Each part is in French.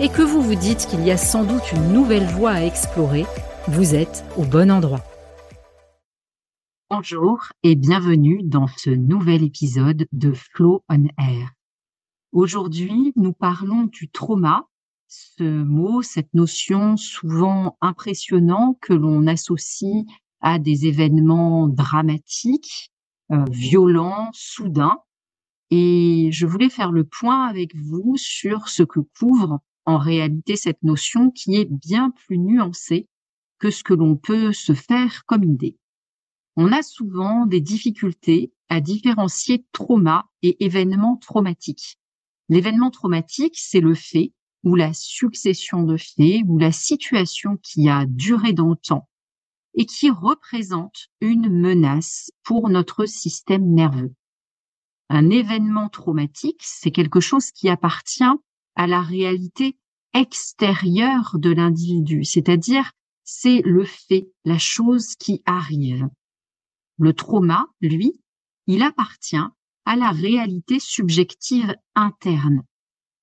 et que vous vous dites qu'il y a sans doute une nouvelle voie à explorer, vous êtes au bon endroit. Bonjour et bienvenue dans ce nouvel épisode de Flow on Air. Aujourd'hui, nous parlons du trauma, ce mot, cette notion souvent impressionnant que l'on associe à des événements dramatiques, euh, violents, soudains. Et je voulais faire le point avec vous sur ce que couvre en réalité cette notion qui est bien plus nuancée que ce que l'on peut se faire comme idée. On a souvent des difficultés à différencier trauma et événement traumatique. L'événement traumatique, c'est le fait ou la succession de faits ou la situation qui a duré dans le temps et qui représente une menace pour notre système nerveux. Un événement traumatique, c'est quelque chose qui appartient à la réalité extérieure de l'individu, c'est-à-dire c'est le fait, la chose qui arrive. Le trauma, lui, il appartient à la réalité subjective interne.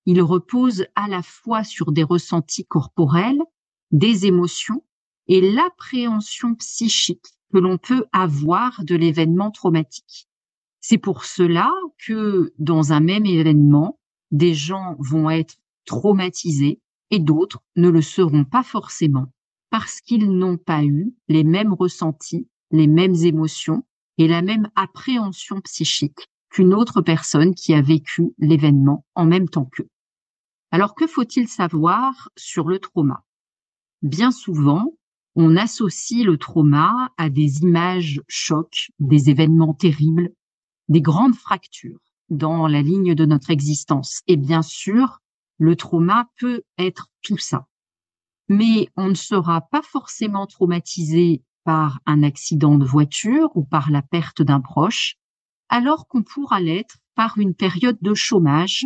Il repose à la fois sur des ressentis corporels, des émotions et l'appréhension psychique que l'on peut avoir de l'événement traumatique. C'est pour cela que dans un même événement, des gens vont être traumatisés et d'autres ne le seront pas forcément parce qu'ils n'ont pas eu les mêmes ressentis, les mêmes émotions et la même appréhension psychique qu'une autre personne qui a vécu l'événement en même temps qu'eux. Alors que faut-il savoir sur le trauma? Bien souvent, on associe le trauma à des images chocs, des événements terribles, des grandes fractures dans la ligne de notre existence. Et bien sûr, le trauma peut être tout ça. Mais on ne sera pas forcément traumatisé par un accident de voiture ou par la perte d'un proche, alors qu'on pourra l'être par une période de chômage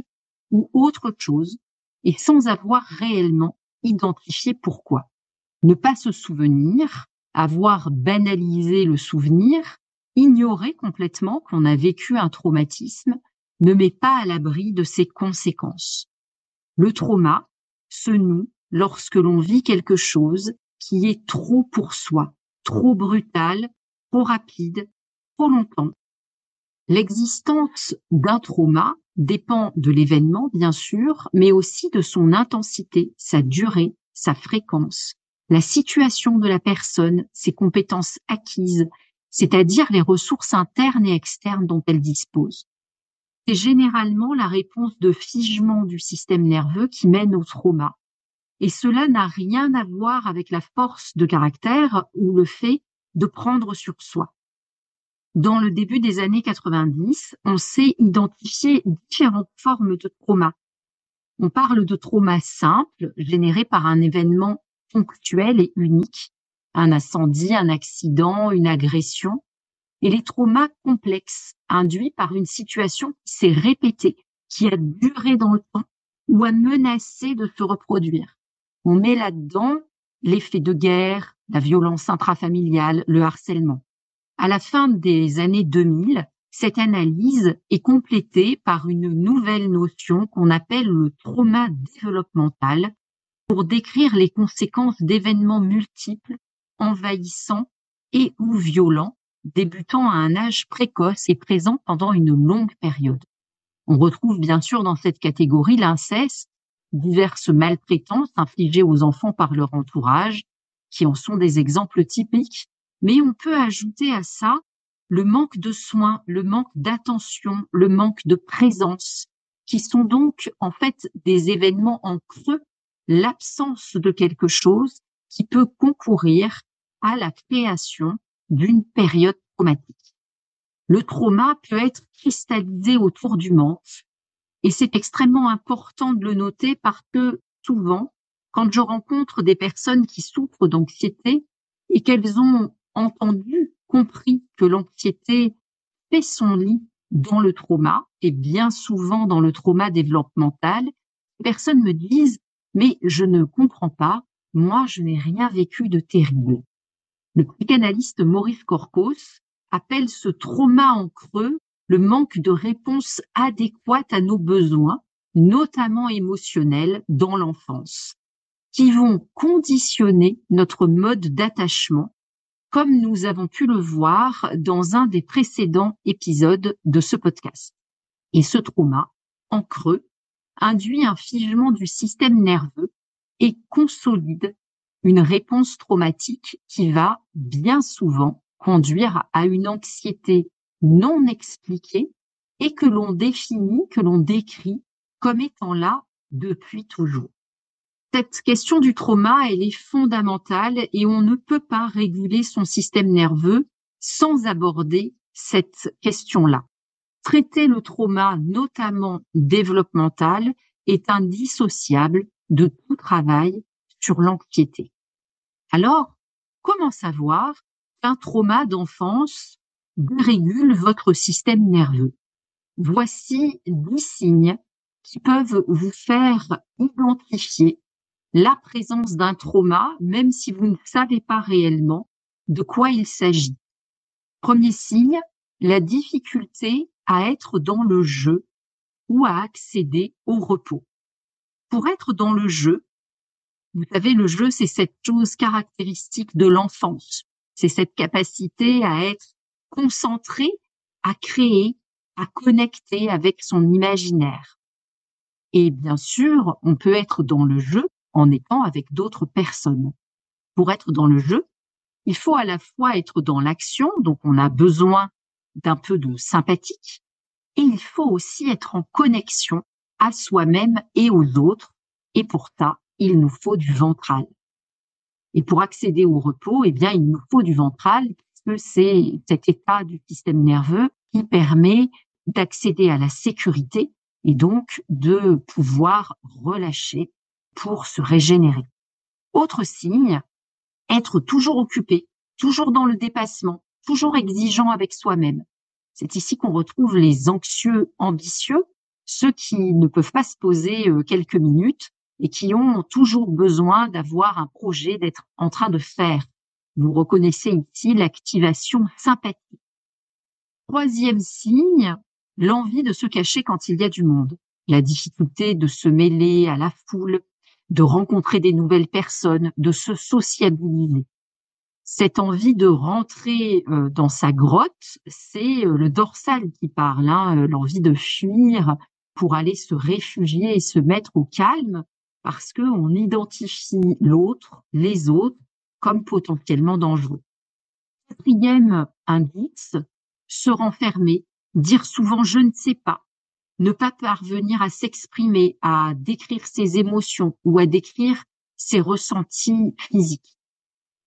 ou autre chose, et sans avoir réellement identifié pourquoi. Ne pas se souvenir, avoir banalisé le souvenir, ignorer complètement qu'on a vécu un traumatisme, ne met pas à l'abri de ses conséquences. Le trauma se noue lorsque l'on vit quelque chose qui est trop pour soi, trop brutal, trop rapide, trop longtemps. L'existence d'un trauma dépend de l'événement, bien sûr, mais aussi de son intensité, sa durée, sa fréquence, la situation de la personne, ses compétences acquises, c'est-à-dire les ressources internes et externes dont elle dispose c'est généralement la réponse de figement du système nerveux qui mène au trauma. Et cela n'a rien à voir avec la force de caractère ou le fait de prendre sur soi. Dans le début des années 90, on sait identifier différentes formes de trauma. On parle de trauma simple, généré par un événement ponctuel et unique, un incendie, un accident, une agression, et les traumas complexes induits par une situation qui s'est répétée, qui a duré dans le temps ou a menacé de se reproduire. On met là-dedans l'effet de guerre, la violence intrafamiliale, le harcèlement. À la fin des années 2000, cette analyse est complétée par une nouvelle notion qu'on appelle le trauma développemental pour décrire les conséquences d'événements multiples, envahissants et ou violents débutant à un âge précoce et présent pendant une longue période. On retrouve bien sûr dans cette catégorie l'inceste, diverses maltraitances infligées aux enfants par leur entourage, qui en sont des exemples typiques, mais on peut ajouter à ça le manque de soins, le manque d'attention, le manque de présence, qui sont donc en fait des événements en creux, l'absence de quelque chose qui peut concourir à la création d'une période traumatique. Le trauma peut être cristallisé autour du manque et c'est extrêmement important de le noter parce que souvent, quand je rencontre des personnes qui souffrent d'anxiété et qu'elles ont entendu, compris que l'anxiété fait son lit dans le trauma et bien souvent dans le trauma développemental, les personnes me disent mais je ne comprends pas, moi je n'ai rien vécu de terrible. Le psychanalyste Maurice Corcos appelle ce trauma en creux le manque de réponse adéquate à nos besoins, notamment émotionnels, dans l'enfance, qui vont conditionner notre mode d'attachement, comme nous avons pu le voir dans un des précédents épisodes de ce podcast. Et ce trauma, en creux, induit un figement du système nerveux et consolide une réponse traumatique qui va bien souvent conduire à une anxiété non expliqué et que l'on définit, que l'on décrit comme étant là depuis toujours. Cette question du trauma, elle est fondamentale et on ne peut pas réguler son système nerveux sans aborder cette question-là. Traiter le trauma, notamment développemental, est indissociable de tout travail sur l'anxiété. Alors, comment savoir qu'un trauma d'enfance dérégule votre système nerveux? Voici dix signes qui peuvent vous faire identifier la présence d'un trauma, même si vous ne savez pas réellement de quoi il s'agit. Premier signe, la difficulté à être dans le jeu ou à accéder au repos. Pour être dans le jeu, vous savez, le jeu, c'est cette chose caractéristique de l'enfance. C'est cette capacité à être concentré à créer, à connecter avec son imaginaire. Et bien sûr, on peut être dans le jeu en étant avec d'autres personnes. Pour être dans le jeu, il faut à la fois être dans l'action, donc on a besoin d'un peu de sympathique, et il faut aussi être en connexion à soi-même et aux autres, et pour ça, il nous faut du ventral. Et pour accéder au repos, eh bien, il nous faut du ventral c'est cet état du système nerveux qui permet d'accéder à la sécurité et donc de pouvoir relâcher pour se régénérer. Autre signe, être toujours occupé, toujours dans le dépassement, toujours exigeant avec soi-même. C'est ici qu'on retrouve les anxieux ambitieux, ceux qui ne peuvent pas se poser euh, quelques minutes et qui ont toujours besoin d'avoir un projet, d'être en train de faire. Vous reconnaissez ici l'activation sympathique. Troisième signe, l'envie de se cacher quand il y a du monde. La difficulté de se mêler à la foule, de rencontrer des nouvelles personnes, de se sociabiliser. Cette envie de rentrer euh, dans sa grotte, c'est euh, le dorsal qui parle, hein, euh, l'envie de fuir pour aller se réfugier et se mettre au calme, parce qu'on identifie l'autre, les autres, comme potentiellement dangereux. Quatrième indice, se renfermer, dire souvent je ne sais pas, ne pas parvenir à s'exprimer, à décrire ses émotions ou à décrire ses ressentis physiques.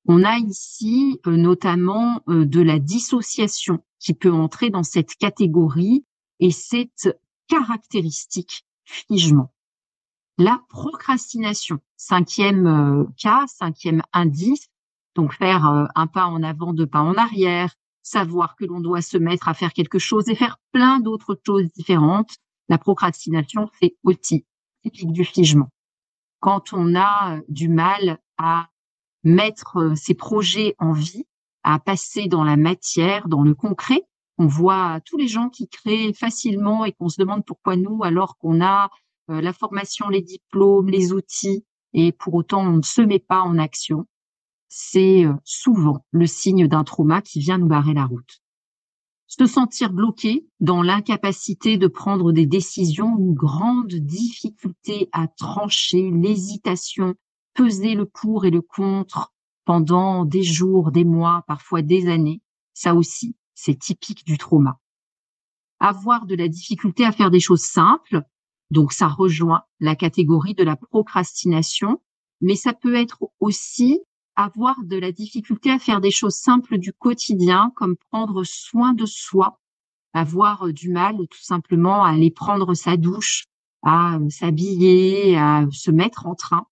On a ici euh, notamment euh, de la dissociation qui peut entrer dans cette catégorie et cette caractéristique figement. La procrastination, cinquième euh, cas, cinquième indice, donc faire euh, un pas en avant, deux pas en arrière, savoir que l'on doit se mettre à faire quelque chose et faire plein d'autres choses différentes. La procrastination, c'est aussi typique du figement. Quand on a euh, du mal à mettre ses projets en vie, à passer dans la matière, dans le concret, on voit tous les gens qui créent facilement et qu'on se demande pourquoi nous, alors qu'on a la formation, les diplômes, les outils, et pour autant on ne se met pas en action, c'est euh, souvent le signe d'un trauma qui vient nous barrer la route. se sentir bloqué dans l'incapacité de prendre des décisions, une grande difficulté à trancher, l'hésitation, peser le pour et le contre pendant des jours, des mois, parfois des années. Ça aussi, c'est typique du trauma. Avoir de la difficulté à faire des choses simples, donc ça rejoint la catégorie de la procrastination, mais ça peut être aussi avoir de la difficulté à faire des choses simples du quotidien, comme prendre soin de soi, avoir du mal tout simplement à aller prendre sa douche, à s'habiller, à se mettre en train.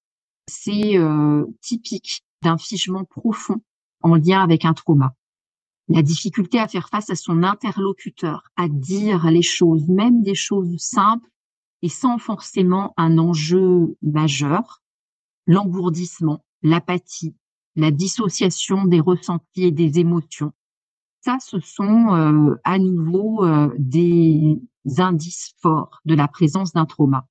C'est euh, typique d'un figement profond en lien avec un trauma. La difficulté à faire face à son interlocuteur, à dire les choses, même des choses simples, et sans forcément un enjeu majeur, l'engourdissement, l'apathie, la dissociation des ressentis et des émotions. Ça, ce sont euh, à nouveau euh, des indices forts de la présence d'un trauma.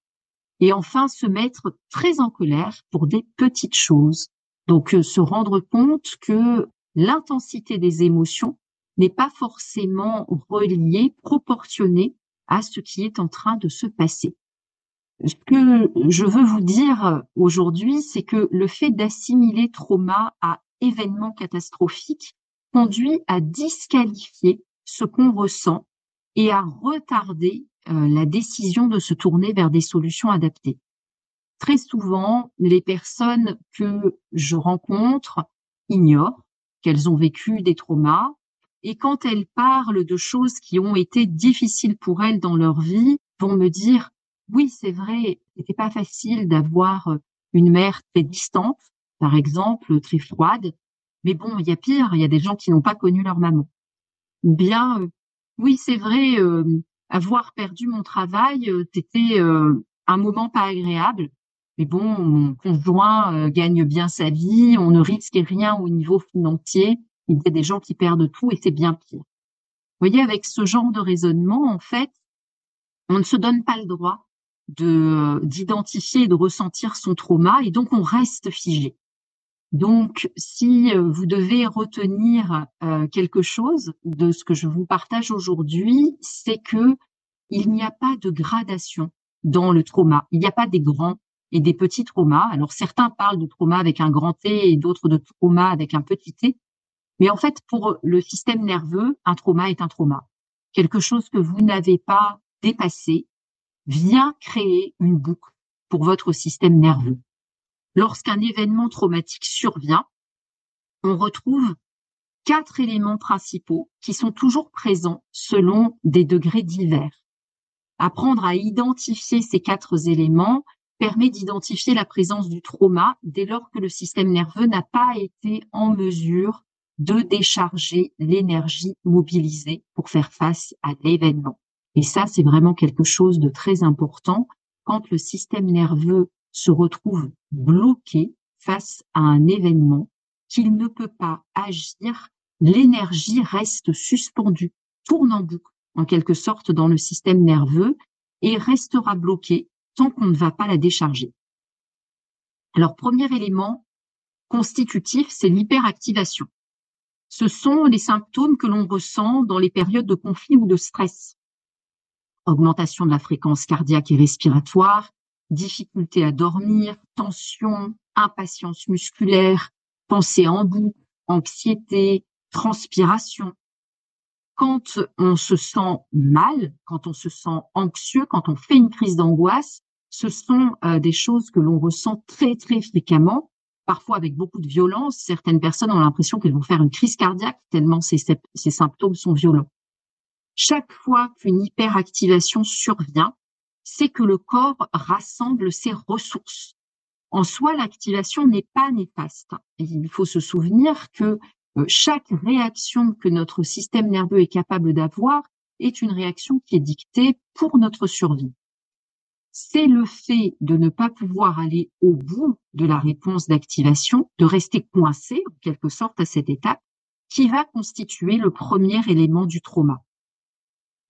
Et enfin, se mettre très en colère pour des petites choses. Donc, euh, se rendre compte que l'intensité des émotions n'est pas forcément reliée, proportionnée à ce qui est en train de se passer. Ce que je veux vous dire aujourd'hui, c'est que le fait d'assimiler trauma à événement catastrophique conduit à disqualifier ce qu'on ressent et à retarder euh, la décision de se tourner vers des solutions adaptées. Très souvent, les personnes que je rencontre ignorent qu'elles ont vécu des traumas et quand elles parlent de choses qui ont été difficiles pour elles dans leur vie, vont me dire oui, c'est vrai, c'était pas facile d'avoir euh, une mère très distante, par exemple, très froide. Mais bon, il y a pire, il y a des gens qui n'ont pas connu leur maman. Ou bien, euh, oui, c'est vrai, euh, avoir perdu mon travail, c'était un moment pas agréable. Mais bon, mon conjoint gagne bien sa vie, on ne risque rien au niveau financier. Il y a des gens qui perdent tout et c'est bien pire. Vous voyez, avec ce genre de raisonnement, en fait, on ne se donne pas le droit de d'identifier et de ressentir son trauma et donc on reste figé. Donc, si euh, vous devez retenir euh, quelque chose de ce que je vous partage aujourd'hui, c'est que il n'y a pas de gradation dans le trauma. Il n'y a pas des grands et des petits traumas. Alors, certains parlent de trauma avec un grand T et d'autres de trauma avec un petit T. Mais en fait, pour le système nerveux, un trauma est un trauma. Quelque chose que vous n'avez pas dépassé, vient créer une boucle pour votre système nerveux. Lorsqu'un événement traumatique survient, on retrouve quatre éléments principaux qui sont toujours présents selon des degrés divers. Apprendre à identifier ces quatre éléments permet d'identifier la présence du trauma dès lors que le système nerveux n'a pas été en mesure de décharger l'énergie mobilisée pour faire face à l'événement. Et ça, c'est vraiment quelque chose de très important. Quand le système nerveux se retrouve bloqué face à un événement, qu'il ne peut pas agir, l'énergie reste suspendue, tourne en boucle, en quelque sorte, dans le système nerveux et restera bloquée tant qu'on ne va pas la décharger. Alors, premier élément constitutif, c'est l'hyperactivation. Ce sont les symptômes que l'on ressent dans les périodes de conflit ou de stress augmentation de la fréquence cardiaque et respiratoire, difficulté à dormir, tension, impatience musculaire, pensée en bout, anxiété, transpiration. Quand on se sent mal, quand on se sent anxieux, quand on fait une crise d'angoisse, ce sont euh, des choses que l'on ressent très très fréquemment, parfois avec beaucoup de violence. Certaines personnes ont l'impression qu'elles vont faire une crise cardiaque tellement ces symptômes sont violents. Chaque fois qu'une hyperactivation survient, c'est que le corps rassemble ses ressources. En soi, l'activation n'est pas néfaste. il faut se souvenir que euh, chaque réaction que notre système nerveux est capable d'avoir est une réaction qui est dictée pour notre survie. C'est le fait de ne pas pouvoir aller au bout de la réponse d'activation, de rester coincé en quelque sorte à cette étape, qui va constituer le premier élément du trauma.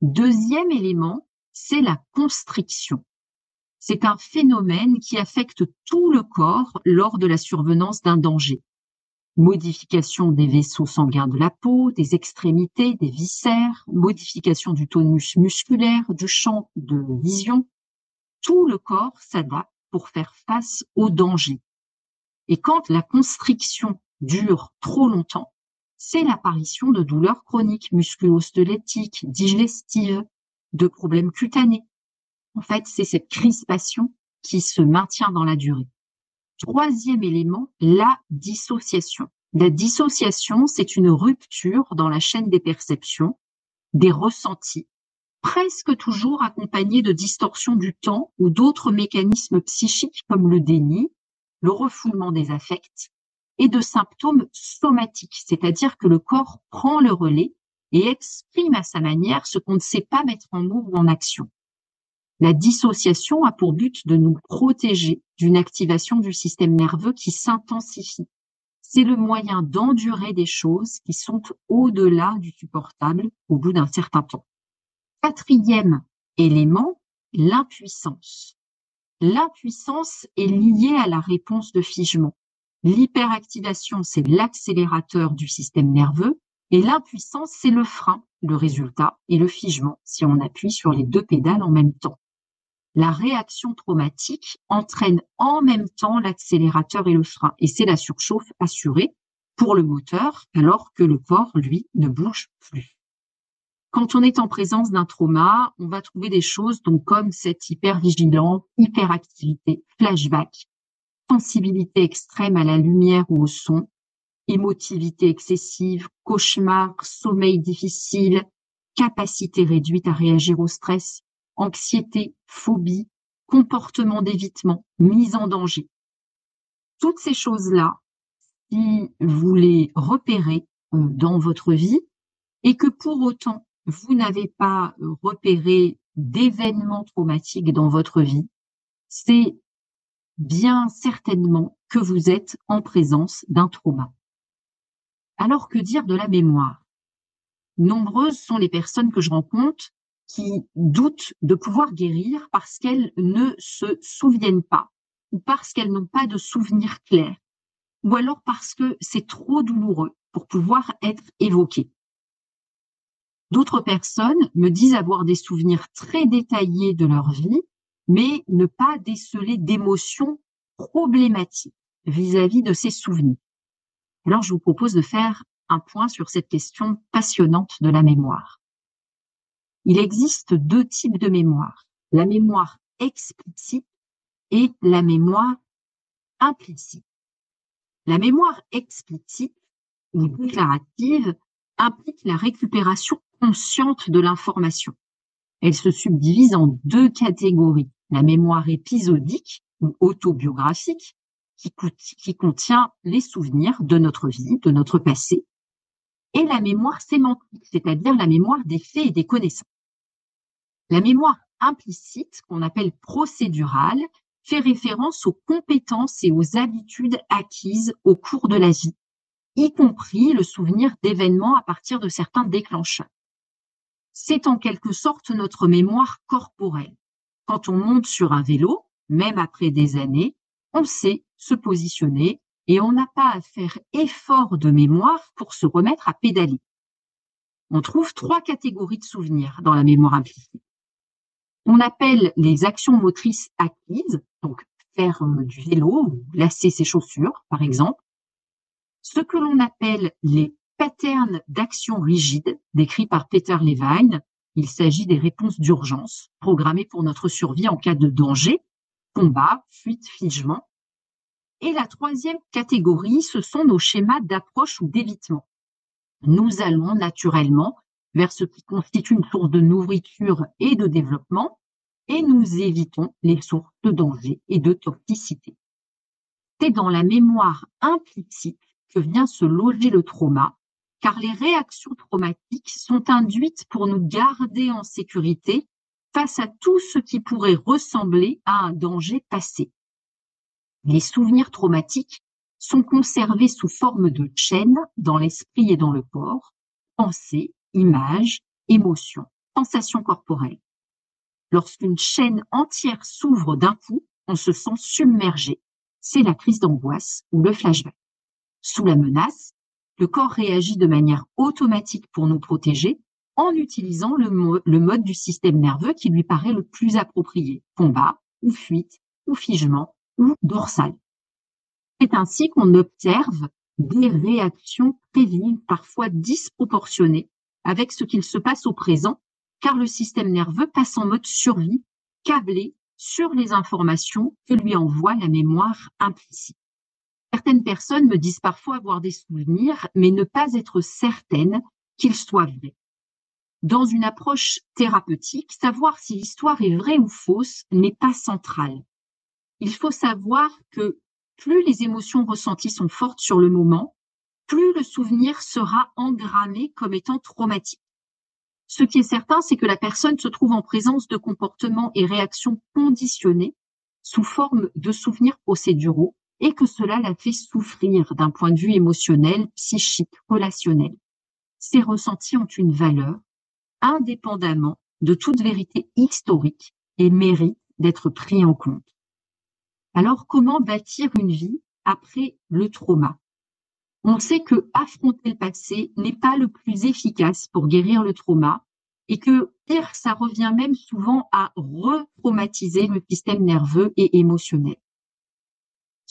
Deuxième élément, c'est la constriction. C'est un phénomène qui affecte tout le corps lors de la survenance d'un danger. modification des vaisseaux sanguins de la peau, des extrémités, des viscères, modification du tonus musculaire, du champ de vision. Tout le corps s'adapte pour faire face au danger. Et quand la constriction dure trop longtemps, c'est l'apparition de douleurs chroniques musculo-squelettiques, digestives, de problèmes cutanés. En fait, c'est cette crispation qui se maintient dans la durée. Troisième élément, la dissociation. La dissociation, c'est une rupture dans la chaîne des perceptions, des ressentis, presque toujours accompagnée de distorsions du temps ou d'autres mécanismes psychiques comme le déni, le refoulement des affects et de symptômes somatiques, c'est-à-dire que le corps prend le relais et exprime à sa manière ce qu'on ne sait pas mettre en mots ou en action. La dissociation a pour but de nous protéger d'une activation du système nerveux qui s'intensifie. C'est le moyen d'endurer des choses qui sont au-delà du supportable au bout d'un certain temps. Quatrième élément, l'impuissance. L'impuissance est liée à la réponse de figement. L'hyperactivation, c'est l'accélérateur du système nerveux et l'impuissance, c'est le frein, le résultat, et le figement si on appuie sur les deux pédales en même temps la réaction traumatique entraîne en même temps l'accélérateur et le frein. Et c'est la surchauffe assurée pour le moteur, alors que le corps, lui, ne bouge plus. Quand on est en présence d'un trauma, on va trouver des choses donc comme cette hypervigilance, hyperactivité, flashback, sensibilité extrême à la lumière ou au son, émotivité excessive, cauchemar, sommeil difficile, capacité réduite à réagir au stress, anxiété, phobie, comportement d'évitement, mise en danger. Toutes ces choses-là, si vous les repérez euh, dans votre vie et que pour autant vous n'avez pas repéré d'événements traumatiques dans votre vie, c'est bien certainement que vous êtes en présence d'un trauma. Alors que dire de la mémoire? Nombreuses sont les personnes que je rencontre qui doutent de pouvoir guérir parce qu'elles ne se souviennent pas ou parce qu'elles n'ont pas de souvenirs clairs ou alors parce que c'est trop douloureux pour pouvoir être évoqué. D'autres personnes me disent avoir des souvenirs très détaillés de leur vie, mais ne pas déceler d'émotions problématiques vis-à-vis de ces souvenirs. Alors je vous propose de faire un point sur cette question passionnante de la mémoire. Il existe deux types de mémoire, la mémoire explicite et la mémoire implicite. La mémoire explicite ou déclarative implique la récupération consciente de l'information. Elle se subdivise en deux catégories. La mémoire épisodique ou autobiographique, qui, contient les souvenirs de notre vie, de notre passé, et la mémoire sémantique, c'est-à-dire la mémoire des faits et des connaissances. La mémoire implicite, qu'on appelle procédurale, fait référence aux compétences et aux habitudes acquises au cours de la vie, y compris le souvenir d'événements à partir de certains déclencheurs. C'est en quelque sorte notre mémoire corporelle. Quand on monte sur un vélo, même après des années, on sait se positionner et on n'a pas à faire effort de mémoire pour se remettre à pédaler. On trouve trois catégories de souvenirs dans la mémoire implicite on appelle les actions motrices acquises, donc faire euh, du vélo ou lasser ses chaussures, par exemple, ce que l'on appelle les patterns d'action rigides, décrits par Peter Levine. Il s'agit des réponses d'urgence programmées pour notre survie en cas de danger, combat, fuite, figement. Et la troisième catégorie, ce sont nos schémas d'approche ou d'évitement. Nous allons naturellement vers ce qui constitue une source de nourriture et de développement, et nous évitons les sources de danger et de toxicité. C'est dans la mémoire implicite que vient se loger le trauma, car les réactions traumatiques sont induites pour nous garder en sécurité face à tout ce qui pourrait ressembler à un danger passé. Les souvenirs traumatiques sont conservés sous forme de chaînes dans l'esprit et dans le corps, pensées, images, émotions, sensations corporelles. Lorsqu'une chaîne entière s'ouvre d'un coup, on se sent submergé. C'est la crise d'angoisse ou le flashback. sous la menace, le corps réagit de manière automatique pour nous protéger en utilisant le, mode du système nerveux qui lui paraît le plus approprié, combat ou fuite ou figement ou dorsal. C'est ainsi qu'on observe des réactions prévises, parfois disproportionnées, avec ce qu'il se passe au présent, car le système nerveux passe en mode survie, câblé sur les informations que lui envoie la mémoire implicite. Certaines personnes me disent parfois avoir des souvenirs, mais ne pas être certaines qu'ils soient vrais. Dans une approche thérapeutique, savoir si l'histoire est vraie ou fausse n'est pas central. Il faut savoir que plus les émotions ressenties sont fortes sur le moment, plus le souvenir sera engrammé comme étant traumatique. Ce qui est certain, c'est que la personne se trouve en présence de comportements et réactions conditionnés sous forme de souvenirs procéduraux et que cela la fait souffrir d'un point de vue émotionnel, psychique, relationnel. Ces ressentis ont une valeur indépendamment de toute vérité historique et méritent d'être pris en compte. Alors, comment bâtir une vie après le trauma? On sait que affronter le passé n'est pas le plus efficace pour guérir le trauma et que pire, ça revient même souvent à retraumatiser le système nerveux et émotionnel.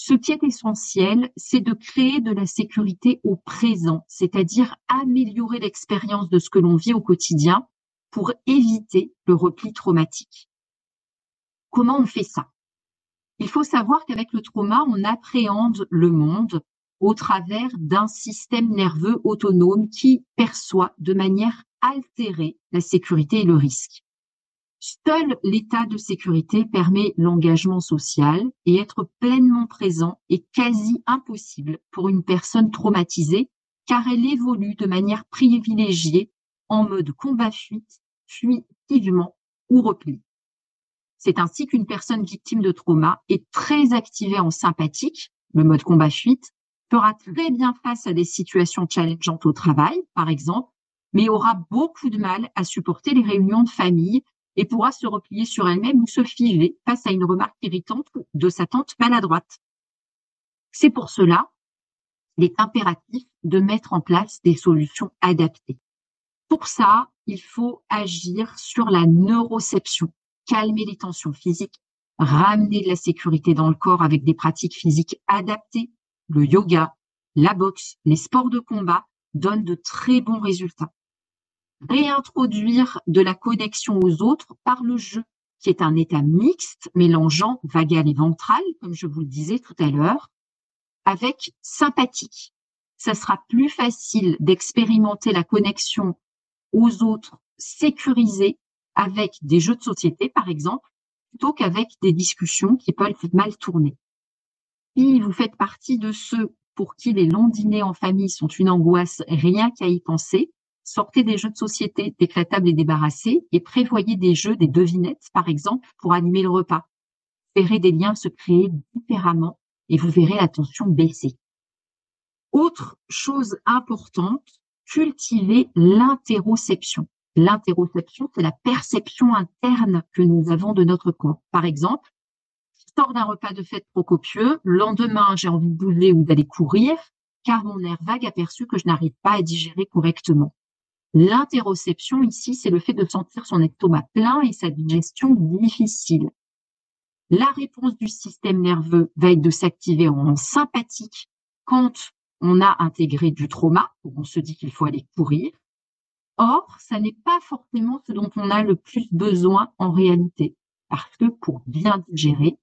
Ce qui est essentiel, c'est de créer de la sécurité au présent, c'est-à-dire améliorer l'expérience de ce que l'on vit au quotidien pour éviter le repli traumatique. Comment on fait ça? Il faut savoir qu'avec le trauma, on appréhende le monde au travers d'un système nerveux autonome qui perçoit de manière altérée la sécurité et le risque. Seul l'état de sécurité permet l'engagement social et être pleinement présent est quasi impossible pour une personne traumatisée car elle évolue de manière privilégiée en mode combat-fuite, fuitivement ou repli. C'est ainsi qu'une personne victime de trauma est très activée en sympathique, le mode combat-fuite, fera très bien face à des situations challengeantes au travail, par exemple, mais aura beaucoup de mal à supporter les réunions de famille et pourra se replier sur elle-même ou se figer face à une remarque irritante de sa tante maladroite. C'est pour cela qu'il est impératif de mettre en place des solutions adaptées. Pour ça, il faut agir sur la neuroception, calmer les tensions physiques, ramener de la sécurité dans le corps avec des pratiques physiques adaptées. Le yoga, la boxe, les sports de combat donnent de très bons résultats réintroduire de la connexion aux autres par le jeu, qui est un état mixte mélangeant vagal et ventral, comme je vous le disais tout à l'heure, avec sympathique. Ça sera plus facile d'expérimenter la connexion aux autres sécurisée avec des jeux de société, par exemple, plutôt qu'avec des discussions qui peuvent mal tourner. Si vous faites partie de ceux pour qui les longs dîners en famille sont une angoisse rien qu'à y penser, Sortez des jeux de société décrètables et débarrassés et prévoyez des jeux, des devinettes, par exemple, pour animer le repas. Verrez des liens se créer différemment et vous verrez la tension baisser. Autre chose importante, cultiver l'interoception. L'interoception, c'est la perception interne que nous avons de notre corps. Par exemple, je d'un repas de fête trop copieux, le lendemain j'ai envie de bouger ou d'aller courir, car mon nerf vague a perçu que je n'arrive pas à digérer correctement. L'interoception ici, c'est le fait de sentir son estomac plein et sa digestion difficile. La réponse du système nerveux va être de s'activer en sympathique quand on a intégré du trauma, où on se dit qu'il faut aller courir. Or, ça n'est pas forcément ce dont on a le plus besoin en réalité, parce que pour bien digérer,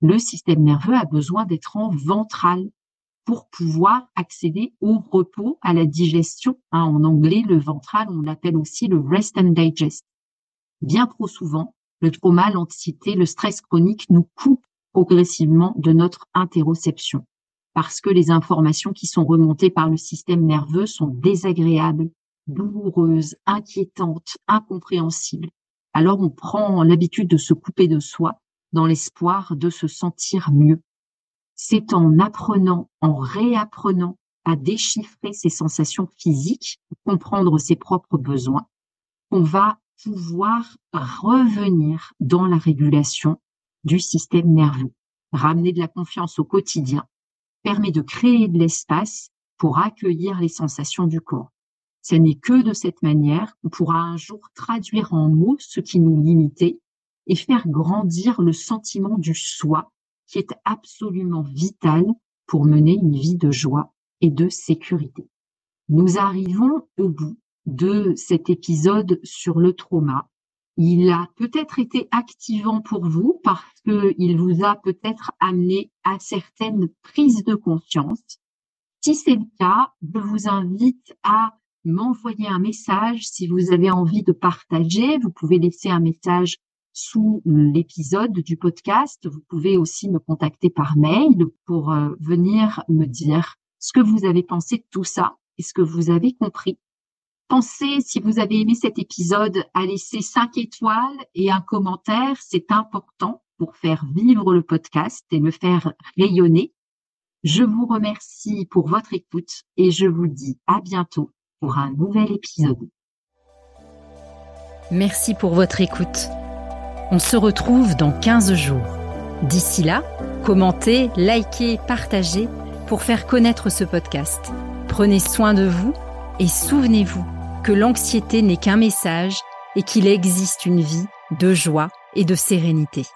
le système nerveux a besoin d'être en ventral, pour pouvoir accéder au repos, à la digestion. Hein, en anglais, le ventral, on l'appelle aussi le rest and digest. Bien trop souvent, le trauma, l'anxiété, le stress chronique nous coupent progressivement de notre interoception parce que les informations qui sont remontées par le système nerveux sont désagréables, douloureuses, inquiétantes, incompréhensibles. Alors on prend l'habitude de se couper de soi dans l'espoir de se sentir mieux. C'est en apprenant, en réapprenant à déchiffrer ses sensations physiques, comprendre ses propres besoins, qu'on va pouvoir revenir dans la régulation du système nerveux, ramener de la confiance au quotidien, permet de créer de l'espace pour accueillir les sensations du corps. Ce n'est que de cette manière qu'on pourra un jour traduire en mots ce qui nous limitait et faire grandir le sentiment du soi qui est absolument vital pour mener une vie de joie et de sécurité. Nous arrivons au bout de cet épisode sur le trauma. Il a peut-être été activant pour vous parce qu'il vous a peut-être amené à certaines prises de conscience. Si c'est le cas, je vous invite à m'envoyer un message si vous avez envie de partager. Vous pouvez laisser un message sous l'épisode du podcast. Vous pouvez aussi me contacter par mail pour euh, venir me dire ce que vous avez pensé de tout ça et ce que vous avez compris. Pensez, si vous avez aimé cet épisode, à laisser cinq étoiles et un commentaire. C'est important pour faire vivre le podcast et le faire rayonner. Je vous remercie pour votre écoute et je vous dis à bientôt pour un nouvel épisode. Merci pour votre écoute. On se retrouve dans 15 jours. D'ici là, commentez, likez, partagez pour faire connaître ce podcast. Prenez soin de vous et souvenez-vous que l'anxiété n'est qu'un message et qu'il existe une vie de joie et de sérénité.